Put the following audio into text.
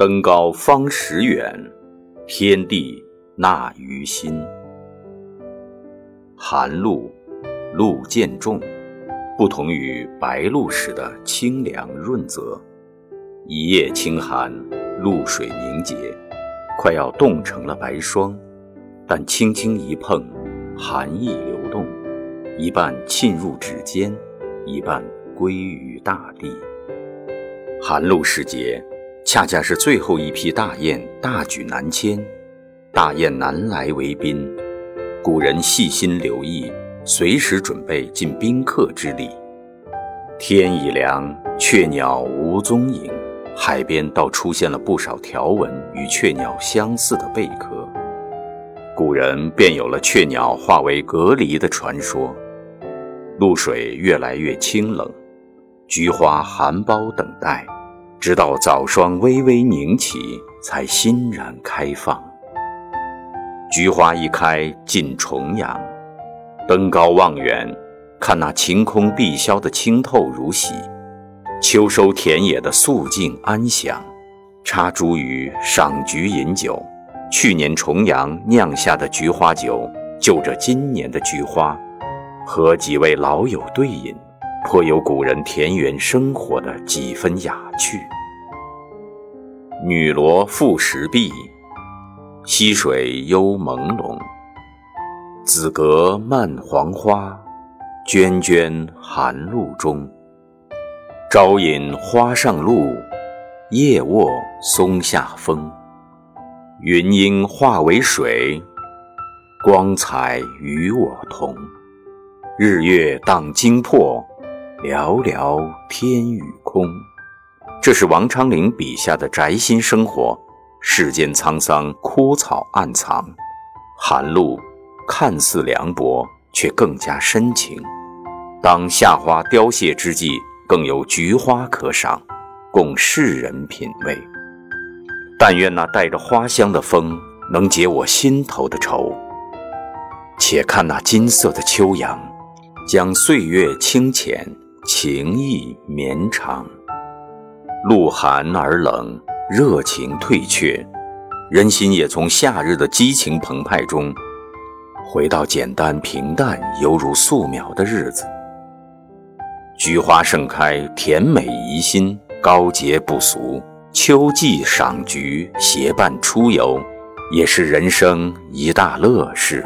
登高方识远，天地纳于心。寒露，露渐重，不同于白露时的清凉润泽。一夜清寒，露水凝结，快要冻成了白霜。但轻轻一碰，寒意流动，一半沁入指尖，一半归于大地。寒露时节。恰恰是最后一批大雁大举南迁，大雁南来为宾，古人细心留意，随时准备尽宾客之礼。天已凉，雀鸟无踪影，海边倒出现了不少条纹与雀鸟相似的贝壳，古人便有了雀鸟化为隔离的传说。露水越来越清冷，菊花含苞等待。直到早霜微微凝起，才欣然开放。菊花一开，尽重阳。登高望远，看那晴空碧霄的清透如洗，秋收田野的肃静安详。插茱萸，赏菊饮酒。去年重阳酿下的菊花酒，就着今年的菊花，和几位老友对饮。颇有古人田园生活的几分雅趣。女萝覆石壁，溪水幽朦胧。紫阁漫黄花，涓涓寒露中。朝饮花上露，夜卧松下风。云英化为水，光彩与我同。日月荡惊魄。寥寥天与空，这是王昌龄笔下的宅心生活。世间沧桑，枯草暗藏，寒露看似凉薄，却更加深情。当夏花凋谢之际，更有菊花可赏，供世人品味。但愿那带着花香的风，能解我心头的愁。且看那金色的秋阳，将岁月清浅。情意绵长，露寒而冷，热情退却，人心也从夏日的激情澎湃中，回到简单平淡、犹如素描的日子。菊花盛开，甜美怡心，高洁不俗。秋季赏菊，携伴出游，也是人生一大乐事。